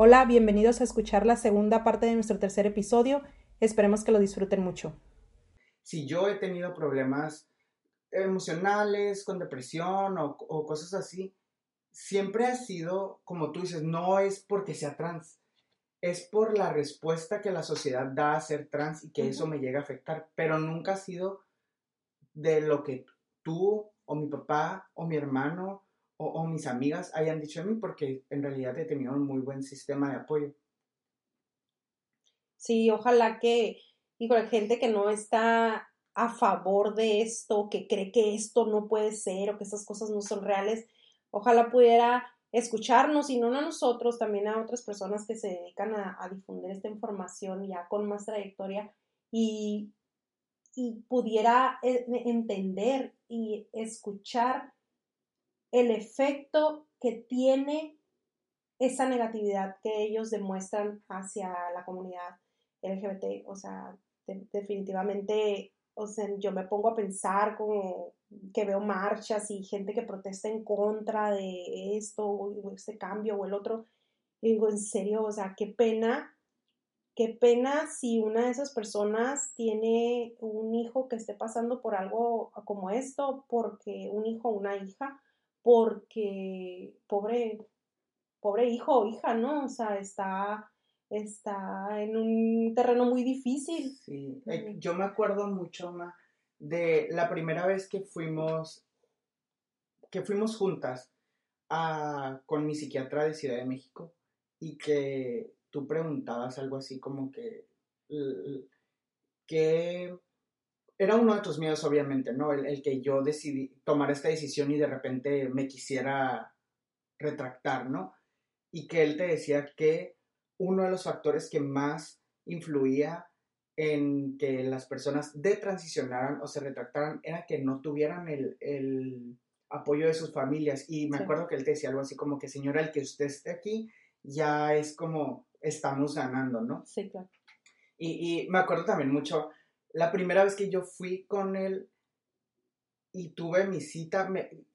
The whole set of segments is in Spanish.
Hola, bienvenidos a escuchar la segunda parte de nuestro tercer episodio. Esperemos que lo disfruten mucho. Si yo he tenido problemas emocionales, con depresión o, o cosas así, siempre ha sido, como tú dices, no es porque sea trans, es por la respuesta que la sociedad da a ser trans y que eso me llega a afectar, pero nunca ha sido de lo que tú o mi papá o mi hermano o, mis amigas hayan dicho de mí, porque en realidad he tenido un muy buen sistema de apoyo. Sí, ojalá que, digo, la gente que no está a favor de esto, que cree que esto no puede ser o que estas cosas no son reales, ojalá pudiera escucharnos y no a nosotros, también a otras personas que se dedican a, difundir esta información ya con más trayectoria y, y pudiera eh, entender y escuchar el efecto que tiene esa negatividad que ellos demuestran hacia la comunidad LGBT. O sea, definitivamente, o sea, yo me pongo a pensar como que veo marchas y gente que protesta en contra de esto, o este cambio o el otro. Digo, en serio, o sea, qué pena, qué pena si una de esas personas tiene un hijo que esté pasando por algo como esto, porque un hijo o una hija, porque pobre, pobre hijo o hija, ¿no? O sea, está, está en un terreno muy difícil. Sí, eh, yo me acuerdo mucho, Ma, de la primera vez que fuimos, que fuimos juntas a, con mi psiquiatra de Ciudad de México y que tú preguntabas algo así como que, que era uno de tus miedos, obviamente, ¿no? El, que yo decidí tomar esta decisión y de repente me quisiera retractar, ¿no? Y que él te decía que uno de los factores que más influía en que las personas detransicionaran o se retractaran era que no tuvieran el, apoyo de sus familias. Y me acuerdo que él te decía algo así como que, señora, el que usted esté aquí ya es como estamos ganando, ¿no? Sí, claro. Y, y me acuerdo también mucho la primera vez que yo fui con él y tuve mi cita,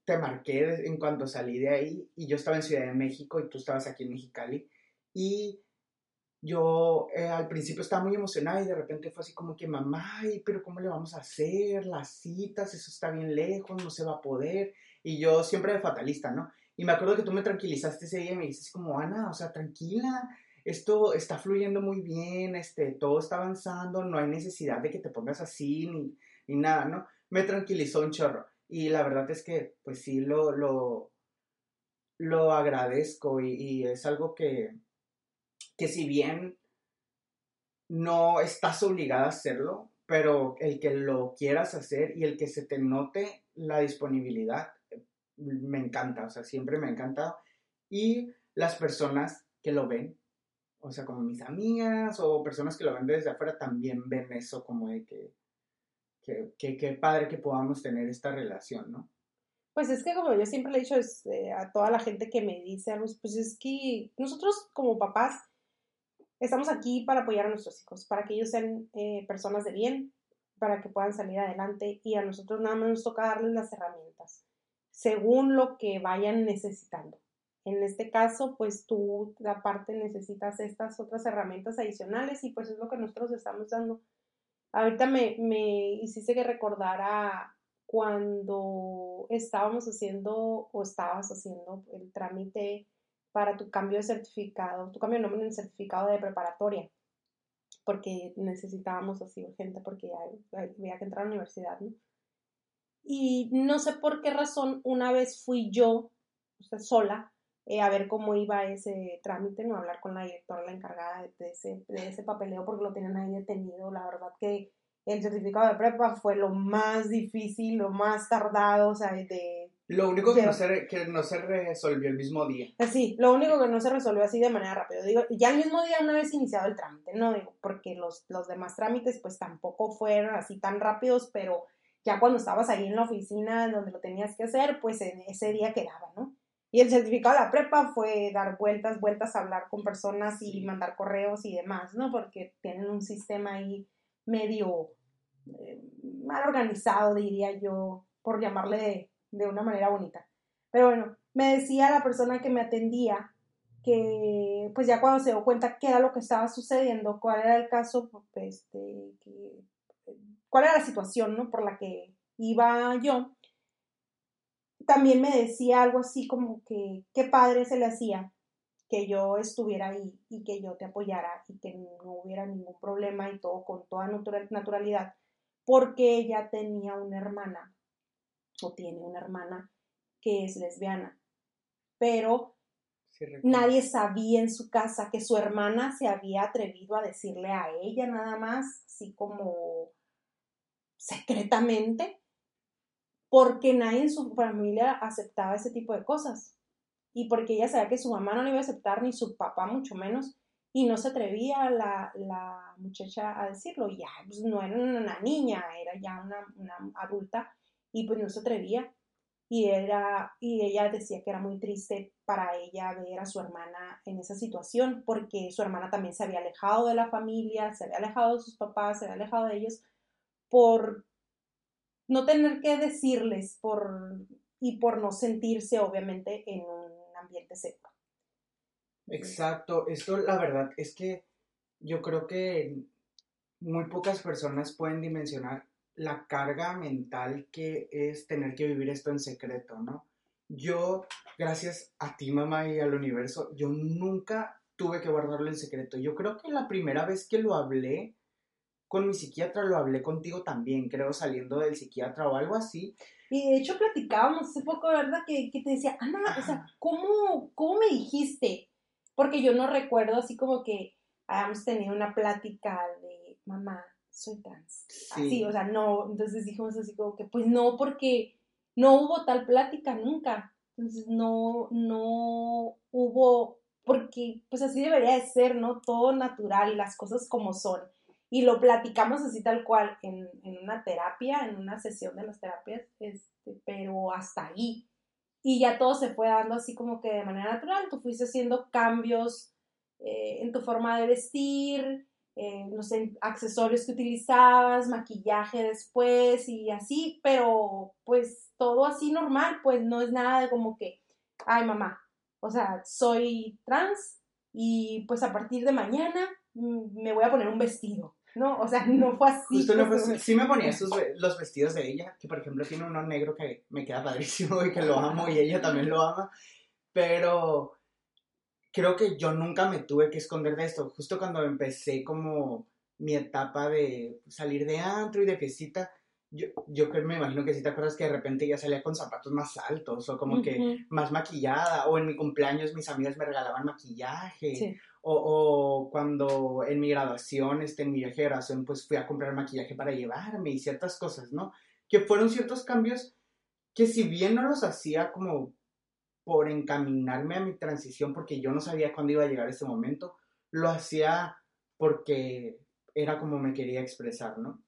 te marqué en cuanto salí de ahí y yo estaba en Ciudad de México y tú estabas aquí en Mexicali y yo eh, al principio estaba muy emocionada y de repente fue así como que mamá, pero ¿cómo le vamos a hacer? Las citas, eso está bien lejos, no se va a poder. Y yo siempre de fatalista, ¿no? Y me acuerdo que tú me tranquilizaste ese día y me dices como, Ana, o sea, tranquila, esto está fluyendo muy bien, este, todo está avanzando, no hay necesidad de que te pongas así ni, ni nada, ¿no? Me tranquilizó un chorro. Y la verdad es que, pues sí, lo, lo, lo agradezco y, es algo que, que si bien no estás obligada a hacerlo, pero el que lo quieras hacer y el que se te note la disponibilidad, me encanta, o sea, siempre me ha encantado. Y las personas que lo ven, o sea, como mis amigas o personas que lo ven desde afuera también ven eso como de que, que, padre que podamos tener esta relación, ¿no? Pues es que como yo siempre le he dicho eh, a toda la gente que me dice algo, pues es que nosotros como papás estamos aquí para apoyar a nuestros hijos, para que ellos sean eh, personas de bien, para que puedan salir adelante y a nosotros nada más nos toca darles las herramientas según lo que vayan necesitando. En este caso, pues tú aparte necesitas estas otras herramientas adicionales y pues es lo que nosotros estamos dando. Ahorita me, me hiciste que recordara cuando estábamos haciendo o estabas haciendo el trámite para tu cambio de certificado, tu cambio de nombre en el certificado de preparatoria, porque necesitábamos así urgente, porque había que entrar a la universidad, ¿no? Y no sé por qué razón, una vez fui yo, o sea, sola, eh, a ver cómo iba ese trámite, no hablar con la directora, la encargada de ese, de ese papeleo porque lo tenían ahí detenido. La verdad que el certificado de prepa fue lo más difícil, lo más tardado, o sea, de... Lo único que, no se, que no se resolvió el mismo día. Eh, sí, lo único que no se resolvió así de manera rápida. Digo, ya el mismo día una vez iniciado el trámite, no digo, porque los, los demás trámites pues tampoco fueron así tan rápidos, pero ya cuando estabas ahí en la oficina donde lo tenías que hacer, pues en ese día quedaba, ¿no? Y el certificado de la prepa fue dar vueltas, vueltas hablar con personas y mandar correos y demás, ¿no? Porque tienen un sistema ahí medio eh, mal organizado, diría yo, por llamarle de, una manera bonita. Pero bueno, me decía la persona que me atendía que pues ya cuando se dio cuenta qué era lo que estaba sucediendo, cuál era el caso, pues, este, que, cuál era la situación, ¿no? Por la que iba yo, también me decía algo así como que qué padre se le hacía que yo estuviera ahí y que yo te apoyara y que no hubiera ningún problema y todo con toda naturalidad, porque ella tenía una hermana o tiene una hermana que es lesbiana, pero nadie sabía en su casa que su hermana se había atrevido a decirle a ella nada más, así como secretamente, porque nadie en su familia aceptaba ese tipo de cosas. Y porque ella sabía que su mamá no le iba a aceptar, ni su papá mucho menos, y no se atrevía la, la muchacha a decirlo. Ya, pues no era una niña, era ya una, una, adulta, y pues no se atrevía. Y, era, y ella decía que era muy triste para ella ver a su hermana en esa situación, porque su hermana también se había alejado de la familia, se había alejado de sus papás, se había alejado de ellos, por no tener que decirles por, y por no sentirse obviamente en un ambiente seguro. Exacto, esto la verdad es que yo creo que muy pocas personas pueden dimensionar la carga mental que es tener que vivir esto en secreto, ¿no? Yo, gracias a ti, mamá, y al universo, yo nunca tuve que guardarlo en secreto. Yo creo que la primera vez que lo hablé con mi psiquiatra lo hablé contigo también, creo, saliendo del psiquiatra o algo así. Y de hecho platicábamos hace poco, ¿verdad? Que, que te decía, Ana, o sea, ¿cómo, ¿cómo me dijiste? Porque yo no recuerdo así como que habíamos tenido una plática de, mamá, soy trans. Así, o sea, no, entonces dijimos así como que, pues no, porque no hubo tal plática nunca. Entonces no, no hubo, porque pues así debería de ser, ¿no? Todo natural, las cosas como son y lo platicamos así tal cual en, una terapia, en una sesión de las terapias, este, pero hasta ahí. Y ya todo se fue dando así como que de manera natural, tú fuiste haciendo cambios eh, en tu forma de vestir, eh, no sé, accesorios que utilizabas, maquillaje después y así, pero pues todo así normal, pues no es nada de como que, ay mamá, o sea, soy trans y pues a partir de mañana mm, me voy a poner un vestido. No, o sea, no fue así. Pues, sí me ponía los vestidos de ella, que por ejemplo tiene uno negro que me queda padrísimo y que lo amo y ella también lo ama, pero creo que yo nunca me tuve que esconder de esto. Justo cuando empecé como mi etapa de salir de antro y de fiestita, yo, yo me imagino que si te acuerdas que de repente ya salía con zapatos más altos o como que más maquillada o en mi cumpleaños mis amigas me regalaban maquillaje o, cuando en mi graduación, este, en mi viaje de graduación, pues fui a comprar maquillaje para llevarme y ciertas cosas, ¿no? Que fueron ciertos cambios que si bien no los hacía como por encaminarme a mi transición, porque yo no sabía cuándo iba a llegar ese momento, lo hacía porque era como me quería expresar, ¿no?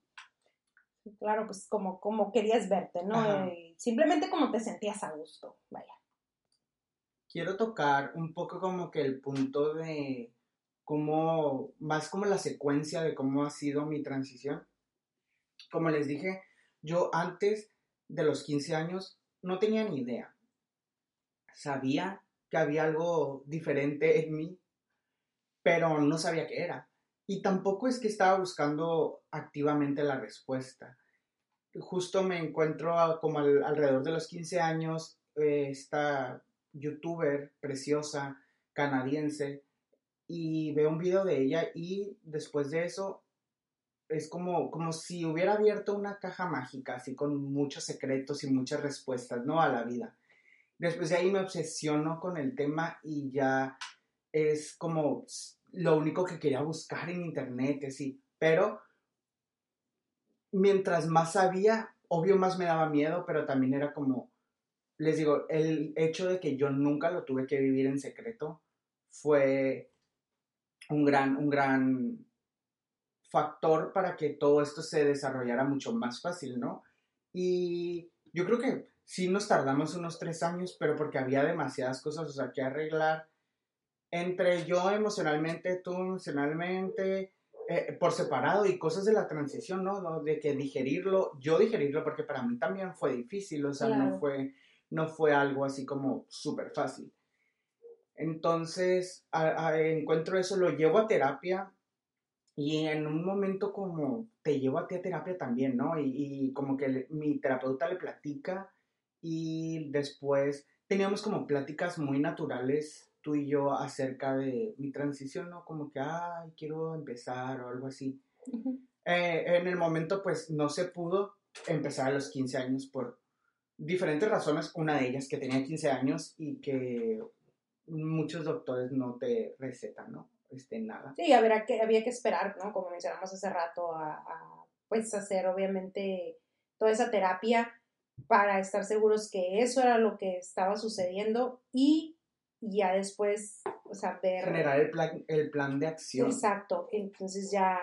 Claro, pues como, como querías verte, ¿no? Eh, simplemente como te sentías a gusto, vaya quiero tocar un poco como que el punto de cómo, más como la secuencia de cómo ha sido mi transición. Como les dije, yo antes de los 15 años no tenía ni idea. Sabía que había algo diferente en mí, pero no sabía qué era. Y tampoco es que estaba buscando activamente la respuesta. Justo me encuentro como alrededor de los 15 años, eh, esta youtuber preciosa canadiense y veo un video de ella y después de eso es como, como si hubiera abierto una caja mágica, así con muchos secretos y muchas respuestas, ¿no? A la vida. Después de ahí me obsesiono con el tema y ya es como lo único que quería buscar en internet, así. Pero mientras más sabía, obvio más me daba miedo, pero también era como, les digo, el hecho de que yo nunca lo tuve que vivir en secreto fue un gran, un gran factor para que todo esto se desarrollara mucho más fácil, ¿no? Y yo creo que sí nos tardamos unos tres años, pero porque había demasiadas cosas, o sea, que arreglar entre yo emocionalmente, tú emocionalmente, eh, por separado y cosas de la transición, ¿no? De que digerirlo, yo digerirlo, porque para mí también fue difícil, o sea, no fue no fue algo así como súper fácil. Entonces, encuentro eso, lo llevo a terapia y en un momento como te llevo a ti a terapia también, ¿no? Y, como que mi terapeuta le platica y después teníamos como pláticas muy naturales tú y yo acerca de mi transición, ¿no? Como que, ay, quiero empezar o algo así. Eh, en el momento, pues, no se pudo empezar a los 15 años por diferentes razones. Una de ellas que tenía 15 años y que muchos doctores no te recetan, ¿no? Este, nada. Sí, habría que, había que esperar, ¿no? Como mencionamos hace rato, a, pues hacer obviamente toda esa terapia para estar seguros que eso era lo que estaba sucediendo y ya después, o sea, ver... Generar el plan, el plan de acción. Exacto, entonces ya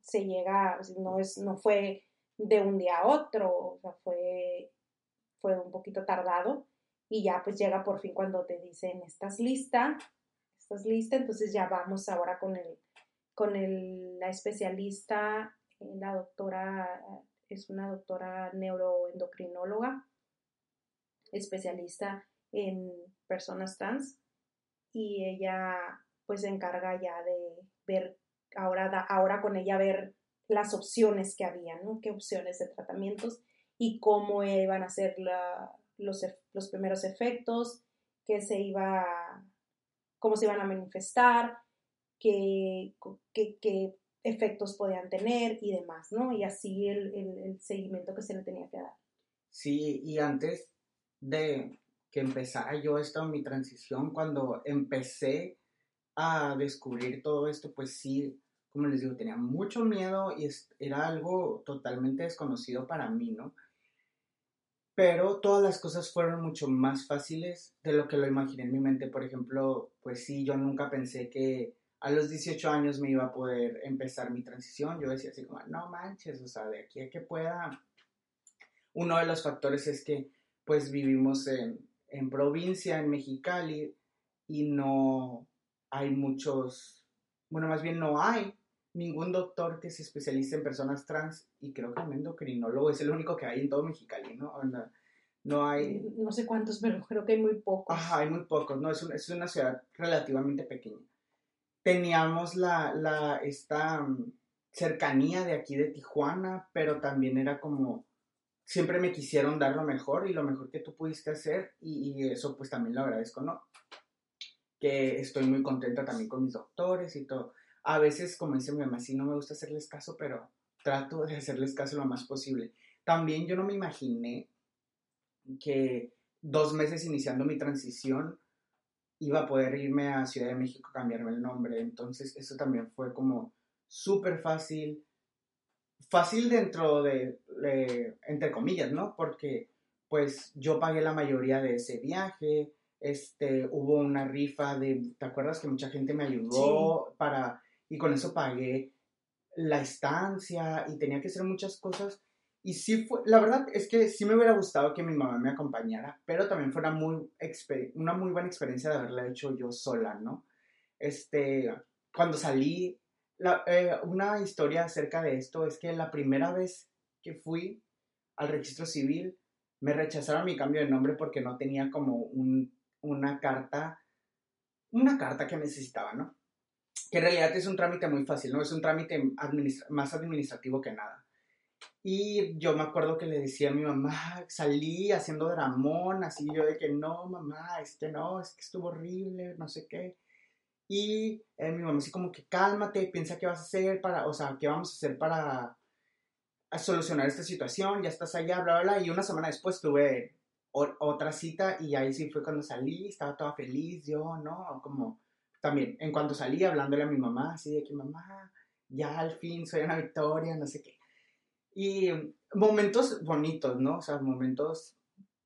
se llega, no, es, no fue de un día a otro, o sea, fue, fue un poquito tardado y ya pues llega por fin cuando te dicen, estás lista, estás lista, entonces ya vamos ahora con el, con el, la especialista, eh, la doctora, es una doctora neuroendocrinóloga, especialista en personas trans y ella pues se encarga ya de ver, ahora, ahora con ella ver las opciones que había, ¿no? Qué opciones de tratamientos y cómo iban a ser los, los primeros efectos, qué se iba, cómo se iban a manifestar, qué, qué, efectos podían tener y demás, ¿no? Y así el, el seguimiento que se le tenía que dar. Sí, y antes de, que empezara yo esto, mi transición, cuando empecé a descubrir todo esto, pues sí, como les digo, tenía mucho miedo y era algo totalmente desconocido para mí, ¿no? Pero todas las cosas fueron mucho más fáciles de lo que lo imaginé en mi mente. Por ejemplo, pues sí, yo nunca pensé que a los 18 años me iba a poder empezar mi transición. Yo decía así como, no manches, o sea, de aquí a que pueda. Uno de los factores es que pues vivimos en, en provincia, en Mexicali, y no hay muchos, bueno, más bien no hay ningún doctor que se especialice en personas trans, y creo que el endocrinólogo es el único que hay en todo Mexicali, ¿no? No hay... No sé cuántos, pero creo que hay muy pocos. Ajá, hay muy pocos, ¿no? Es, es una ciudad relativamente pequeña. Teníamos la, la, esta mm, cercanía de aquí de Tijuana, pero también era como siempre me quisieron dar lo mejor y lo mejor que tú pudiste hacer y, eso pues también lo agradezco, ¿no? Que estoy muy contenta también con mis doctores y todo. A veces, como dice mi mamá, sí no me gusta hacerles caso, pero trato de hacerles caso lo más posible. También yo no me imaginé que dos meses iniciando mi transición iba a poder irme a Ciudad de México a cambiarme el nombre. Entonces eso también fue como súper fácil fácil dentro de, entre comillas, ¿no? Porque pues yo pagué la mayoría de ese viaje, este, hubo una rifa de, ¿te acuerdas que mucha gente me ayudó para, y con eso pagué la estancia y tenía que hacer muchas cosas. Y sí fue, la verdad es que sí me hubiera gustado que mi mamá me acompañara, pero también fue una muy, una muy buena experiencia de haberla hecho yo sola, ¿no? Este, cuando salí, eh, una historia acerca de esto es que la primera vez que fui al registro civil me rechazaron mi cambio de nombre porque no tenía como una carta, una carta que necesitaba, ¿no? Que en realidad es un trámite muy fácil, ¿no? Es un trámite más administrativo que nada. Y yo me acuerdo que le decía a mi mamá, salí haciendo dramón, así yo de que no, mamá, es que no, es que estuvo horrible, no sé qué. Y eh, mi mamá así como que cálmate, piensa qué vas a hacer para, o sea, qué vamos a hacer para solucionar esta situación, ya estás allá, bla, bla, bla. Y una semana después tuve otra cita y ahí sí fue cuando salí, estaba toda feliz, yo, ¿no? Como también, en cuanto salí, hablándole a mi mamá, así de que mamá, ya al fin soy una victoria, no sé qué. Y momentos bonitos, ¿no? O sea, momentos...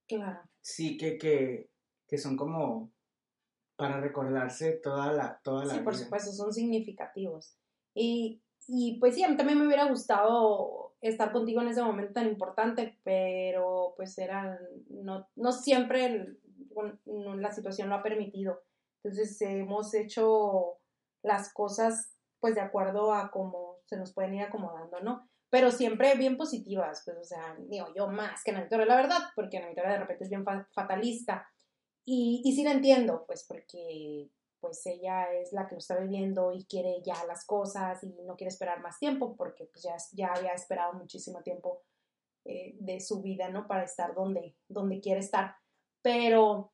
Claro. Sí, que, que, que son como para recordarse toda la, toda la sí, por supuesto, son significativos. Y, y pues sí, a mí también me hubiera gustado estar contigo en ese momento tan importante, pero pues era, no, no siempre la situación lo ha permitido. Entonces hemos hecho las cosas pues de acuerdo a cómo se nos pueden ir acomodando, ¿no? Pero siempre bien positivas, pues o sea, digo yo más que Ana Victoria, la verdad, porque Ana Victoria de repente es bien fatalista y, y sí la entiendo, pues porque pues ella es la que lo está viviendo y quiere ya las cosas y no quiere esperar más tiempo porque pues ya, ya había esperado muchísimo tiempo eh, de su vida, ¿no? Para estar donde, donde quiere estar. Pero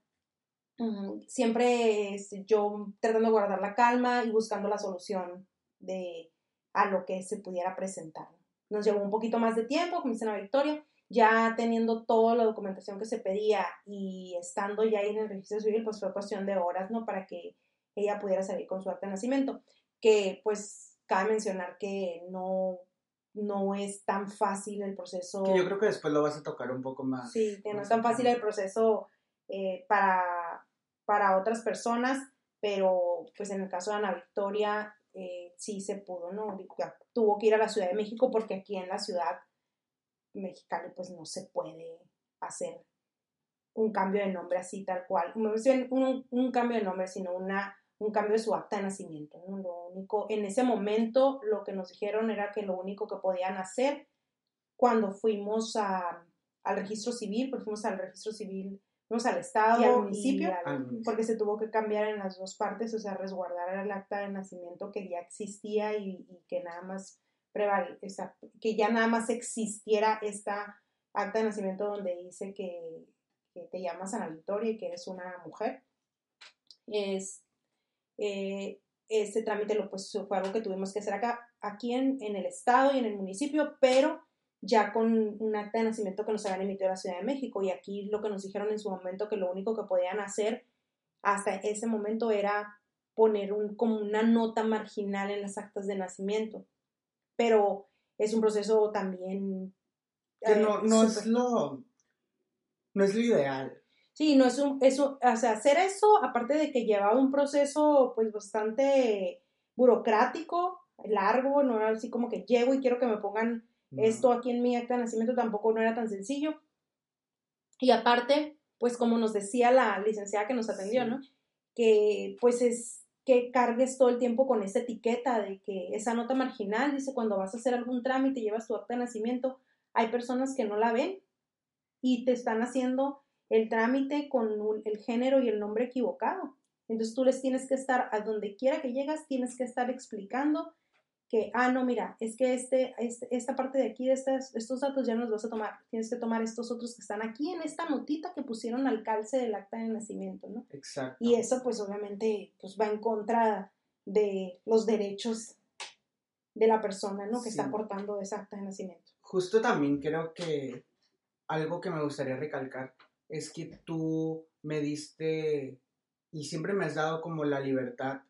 mm, siempre yo tratando de guardar la calma y buscando la solución de a lo que se pudiera presentar. Nos llevó un poquito más de tiempo, como dice la Victoria, ya teniendo toda la documentación que se pedía y estando ya ahí en el registro civil, pues fue cuestión de horas, ¿no? Para que ella pudiera salir con su acta de nacimiento, que pues cabe mencionar que no, no es tan fácil el proceso. Que yo creo que después lo vas a tocar un poco más. Sí, que no es tan fácil el proceso eh, para, para otras personas, pero pues en el caso de Ana Victoria eh, sí se pudo, ¿no? Tuvo que ir a la Ciudad de México porque aquí en la ciudad mexicana pues no se puede hacer un cambio de nombre así tal cual, un, un cambio de nombre, sino una un cambio de su acta de nacimiento. Lo único, en ese momento lo que nos dijeron era que lo único que podían hacer cuando fuimos a, al registro civil, porque fuimos al registro civil, fuimos al Estado y al municipio, porque se tuvo que cambiar en las dos partes, o sea, resguardar el acta de nacimiento que ya existía y, que nada más que ya nada más existiera esta acta de nacimiento donde dice que, que te llamas Ana Victoria y que eres una mujer. Es, eh, ese trámite lo, pues, fue algo que tuvimos que hacer acá, aquí en, en, el estado y en el municipio, pero ya con un acta de nacimiento que nos habían emitido la Ciudad de México. Y aquí lo que nos dijeron en su momento que lo único que podían hacer hasta ese momento era poner un, como una nota marginal en las actas de nacimiento. Pero es un proceso también... Que no, no es lo... No es lo ideal. Sí, no es un, eso, o sea, hacer eso, aparte de que llevaba un proceso pues bastante burocrático, largo, no era así como que llego y quiero que me pongan esto aquí en mi acta de nacimiento, tampoco no era tan sencillo. Y aparte, pues como nos decía la licenciada que nos atendió, ¿no? Que pues es que cargues todo el tiempo con esa etiqueta de que esa nota marginal, dice, cuando vas a hacer algún trámite llevas tu acta de nacimiento, hay personas que no la ven y te están haciendo el trámite con el género y el nombre equivocado. Entonces tú les tienes que estar, a donde quiera que llegas, tienes que estar explicando que, ah, no, mira, es que este, este esta parte de aquí, de estas, estos datos ya no los vas a tomar, tienes que tomar estos otros que están aquí en esta notita que pusieron al calce del acta de nacimiento, ¿no? Exacto. Y eso pues obviamente pues va en contra de los derechos de la persona, ¿no? Que está aportando esa acta de nacimiento. Justo también creo que algo que me gustaría recalcar es que tú me diste y siempre me has dado como la libertad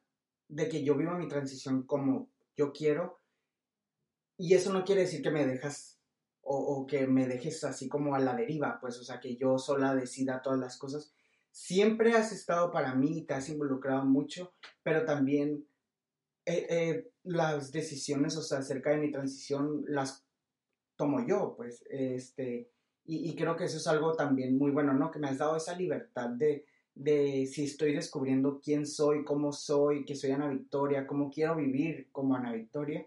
de que yo viva mi transición como yo quiero. Y eso no quiere decir que me dejas o, que me dejes así como a la deriva, pues, o sea, que yo sola decida todas las cosas. Siempre has estado para mí y te has involucrado mucho, pero también eh, eh, las decisiones, o sea, acerca de mi transición las tomo yo, pues, este, y, creo que eso es algo también muy bueno, ¿no? Que me has dado esa libertad de, de si estoy descubriendo quién soy, cómo soy, que soy Ana Victoria, cómo quiero vivir como Ana Victoria,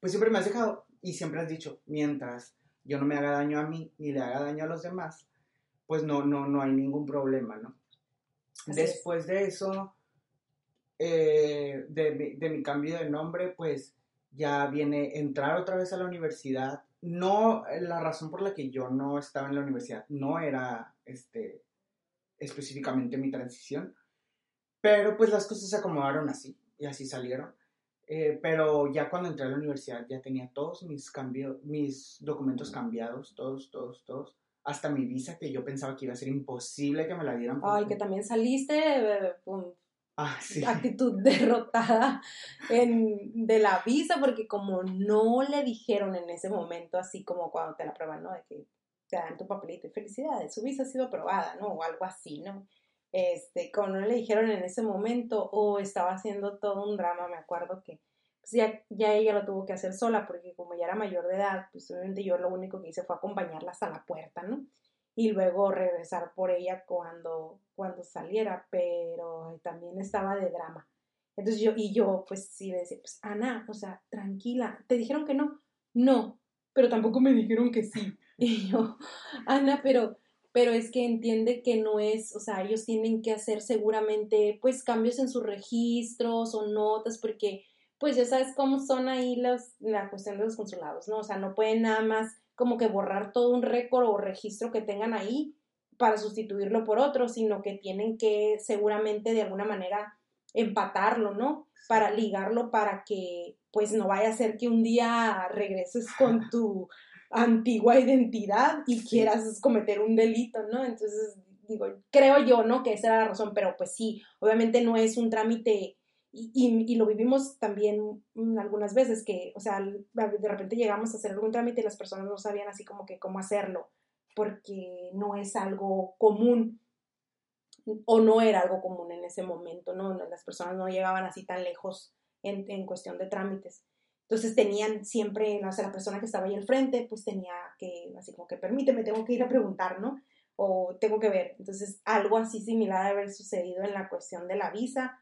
pues siempre me has dejado y siempre has dicho, mientras yo no me haga daño a mí ni le haga daño a los demás, pues no, no, no hay ningún problema, ¿no? Después de eso, eh, de, de mi cambio de nombre, pues ya viene entrar otra vez a la universidad, no, la razón por la que yo no estaba en la universidad no era este, específicamente mi transición, pero pues las cosas se acomodaron así y así salieron. Eh, pero ya cuando entré a la universidad ya tenía todos mis cambios, mis documentos cambiados, todos, todos, todos. Hasta mi visa, que yo pensaba que iba a ser imposible que me la dieran. Ay, que también saliste eh, Ah, actitud derrotada en, de la visa, porque como no le dijeron en ese momento, así como cuando te la prueban, ¿no? De que te dan tu papelito y felicidades, su visa ha sido aprobada, ¿no? O algo así, ¿no? Este, como no le dijeron en ese momento, o estaba haciendo todo un drama, me acuerdo que pues ya, ya ella lo tuvo que hacer sola, porque como ya era mayor de edad, pues obviamente yo lo único que hice fue acompañarla hasta la puerta, ¿no? y luego regresar por ella cuando, cuando saliera, pero también estaba de drama. Entonces yo, y yo, pues sí, le decía, pues Ana, o sea, tranquila, ¿te dijeron que no? No, pero tampoco me dijeron que sí. Y yo, Ana, pero, pero es que entiende que no es, o sea, ellos tienen que hacer seguramente pues cambios en sus registros o notas porque pues ya sabes cómo son ahí los, la cuestión de los consulados, ¿no? O sea, no pueden nada más como que borrar todo un récord o registro que tengan ahí para sustituirlo por otro, sino que tienen que seguramente de alguna manera empatarlo, ¿no? Para ligarlo para que pues no vaya a ser que un día regreses con tu antigua identidad y quieras cometer un delito, ¿no? Entonces, digo, creo yo, ¿no? Que esa era la razón, pero pues sí, obviamente no es un trámite y, y, lo vivimos también algunas veces que, o sea, de repente llegamos a hacer algún trámite y las personas no sabían así como que cómo hacerlo, porque no es algo común o no era algo común en ese momento, ¿no? Las personas no llegaban así tan lejos en, en cuestión de trámites. Entonces tenían siempre, no sé, la persona que estaba ahí al frente, pues tenía que, así como que permíteme, tengo que ir a preguntar, ¿no? O tengo que ver. Entonces, algo así similar a haber sucedido en la cuestión de la visa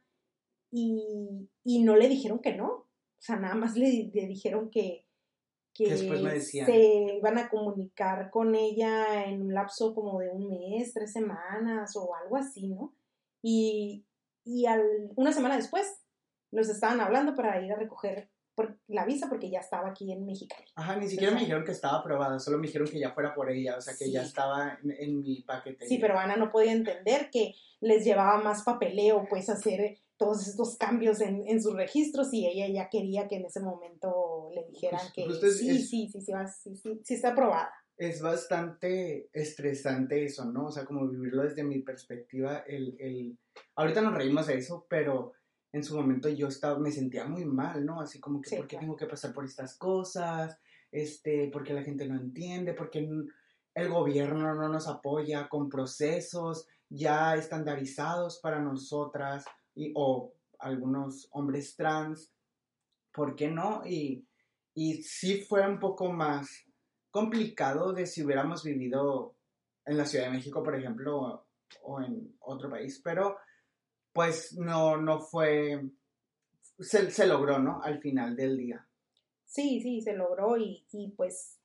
y, no le dijeron que no. O sea, nada más le, dijeron que, que se iban a comunicar con ella en un lapso como de un mes, tres semanas o algo así, ¿no? Y, y al, una semana después nos estaban hablando para ir a recoger la visa porque ya estaba aquí en México. Ajá, ni siquiera me dijeron que estaba aprobada, solo me dijeron que ya fuera por ella, o sea, que ya estaba en, mi paquete. Sí, pero Ana no podía entender que les llevaba más papeleo, pues, hacer todos estos cambios en, en sus registros y ella ya quería que en ese momento le dijeran que sí, sí, sí, sí, sí, sí, está aprobada. Es bastante estresante eso, ¿no? O sea, como vivirlo desde mi perspectiva, el, el... ahorita nos reímos de eso, pero en su momento yo estaba, me sentía muy mal, ¿no? Así como que, ¿por qué tengo que pasar por estas cosas? Este, porque la gente no entiende, porque el gobierno no nos apoya con procesos ya estandarizados para nosotras y, o algunos hombres trans, ¿por qué no? Y, y sí fue un poco más complicado de si hubiéramos vivido en la Ciudad de México, por ejemplo, o en otro país, pero pues no, no fue, se, logró, ¿no? Al final del día. Sí, sí, se logró y, y pues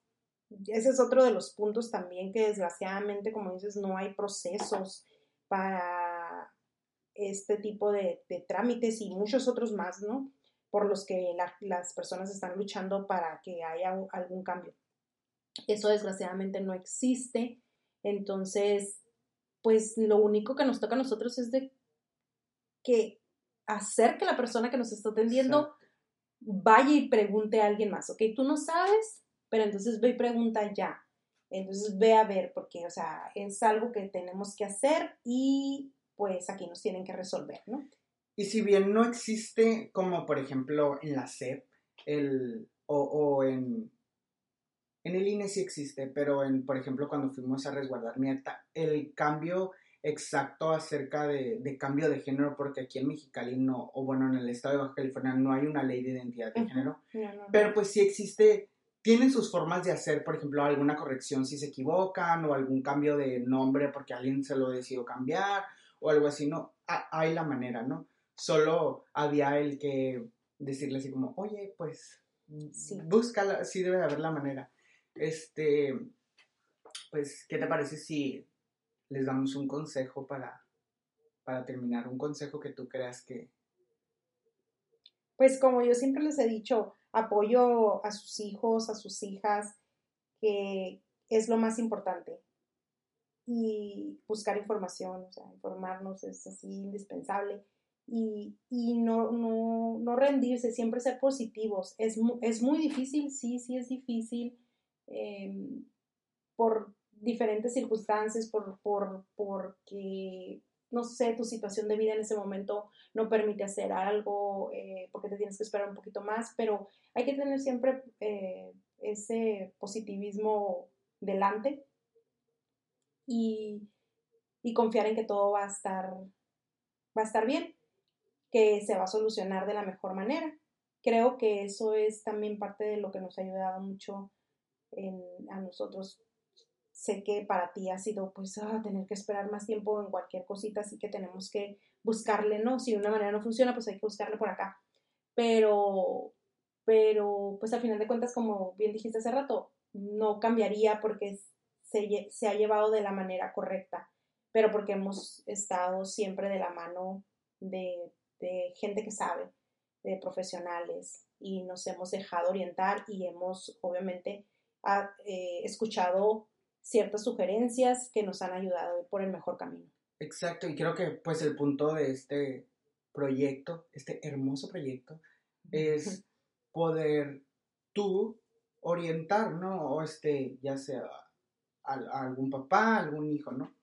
ese es otro de los puntos también que desgraciadamente, como dices, no hay procesos para este tipo de, trámites y muchos otros más, ¿no? Por los que las personas están luchando para que haya algún cambio. Eso desgraciadamente no existe. Entonces, pues lo único que nos toca a nosotros es de que hacer que la persona que nos está atendiendo vaya y pregunte a alguien más, ¿ok? Tú no sabes, pero entonces ve y pregunta ya. Entonces ve a ver, porque, o sea, es algo que tenemos que hacer y pues aquí nos tienen que resolver, ¿no? Y si bien no existe, como por ejemplo en la SEP, el, o, en, en el INE sí existe, pero en, por ejemplo, cuando fuimos a resguardar mi acta, el cambio exacto acerca de, cambio de género, porque aquí en Mexicali no, o bueno, en el estado de Baja California no hay una ley de identidad de género, pero pues sí existe, tienen sus formas de hacer, por ejemplo, alguna corrección si se equivocan o algún cambio de nombre porque alguien se lo decidió cambiar o algo así, no, hay la manera, ¿no? Solo había el que decirle así como, oye, pues, sí. búscala, sí debe de haber la manera. Este, pues, ¿qué te parece si les damos un consejo para, para terminar, un consejo que tú creas que... Pues como yo siempre les he dicho, apoyo a sus hijos, a sus hijas, que es lo más importante. Y buscar información, o sea, informarnos es así indispensable. Y, no, no, rendirse, siempre ser positivos. Es, es muy difícil, sí, sí es difícil. Em, por diferentes circunstancias, por, por, porque, no sé, tu situación de vida en ese momento no permite hacer algo, eh, porque te tienes que esperar un poquito más, pero hay que tener siempre eh, ese positivismo delante y, y confiar en que todo va a estar, va a estar bien, que se va a solucionar de la mejor manera. Creo que eso es también parte de lo que nos ha ayudado mucho en, a nosotros sé que para ti ha sido pues ah, tener que esperar más tiempo en cualquier cosita, así que tenemos que buscarle, ¿no? Si de una manera no funciona, pues hay que buscarle por acá. Pero, pero pues al final de cuentas, como bien dijiste hace rato, no cambiaría porque se, se ha llevado de la manera correcta, pero porque hemos estado siempre de la mano de, gente que sabe, de profesionales, y nos hemos dejado orientar y hemos obviamente ah, eh, escuchado ciertas sugerencias que nos han ayudado a ir por el mejor camino. Exacto, y creo que pues el punto de este proyecto, este hermoso proyecto, es poder tú orientar, ¿no? O este, ya sea a, algún papá, algún hijo, ¿no?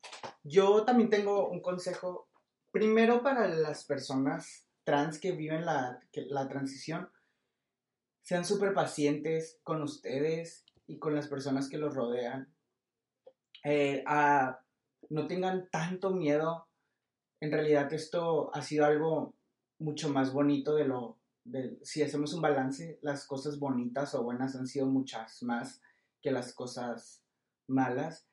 Yo también tengo un consejo, primero para las personas trans que viven la, la transición, sean súper pacientes con ustedes y con las personas que los rodean. Eh, no tengan tanto miedo. En realidad esto ha sido algo mucho más bonito de lo... De, si hacemos un balance, las cosas bonitas o buenas han sido muchas más que las cosas malas.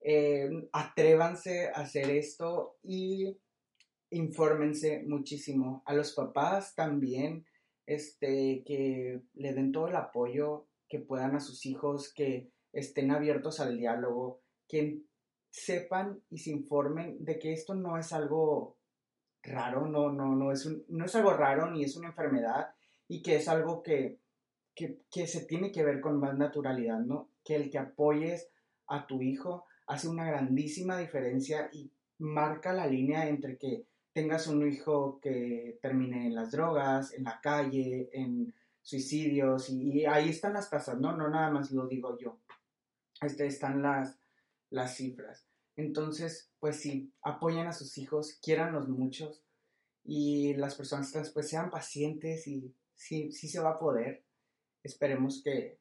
Eh, atrévanse a hacer esto y infórmense muchísimo. A los papás también, este, que le den todo el apoyo que puedan a sus hijos, que estén abiertos al diálogo, que sepan y se informen de que esto no es algo raro, no, no, no, es, no es algo raro ni es una enfermedad y que es algo que, que, que se tiene que ver con más naturalidad, ¿no? Que el que apoyes a tu hijo hace una grandísima diferencia y marca la línea entre que tengas un hijo que termine en las drogas, en la calle, en suicidios, y, ahí están las tasas, ¿no? No nada más lo digo yo. Este, están las, las cifras. Entonces, pues sí, apoyen a sus hijos, los muchos y las personas trans pues sean pacientes y sí, sí se va a poder. Esperemos que,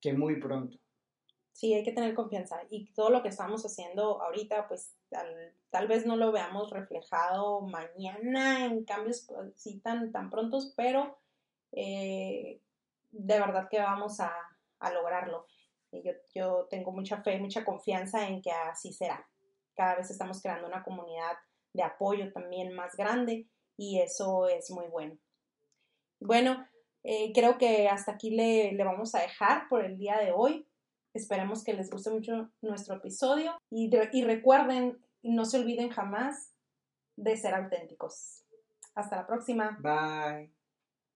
que muy pronto. Sí, hay que tener confianza y todo lo que estamos haciendo ahorita, pues tal, vez no lo veamos reflejado mañana en cambios pues, sí tan, tan prontos, pero eh, de verdad que vamos a, a lograrlo. Yo, tengo mucha fe, mucha confianza en que así será. Cada vez estamos creando una comunidad de apoyo también más grande y eso es muy bueno. Bueno, eh, creo que hasta aquí le, le, vamos a dejar por el día de hoy. Esperemos que les guste mucho nuestro episodio y recuerden, no se olviden jamás de ser auténticos. Hasta la próxima. Bye.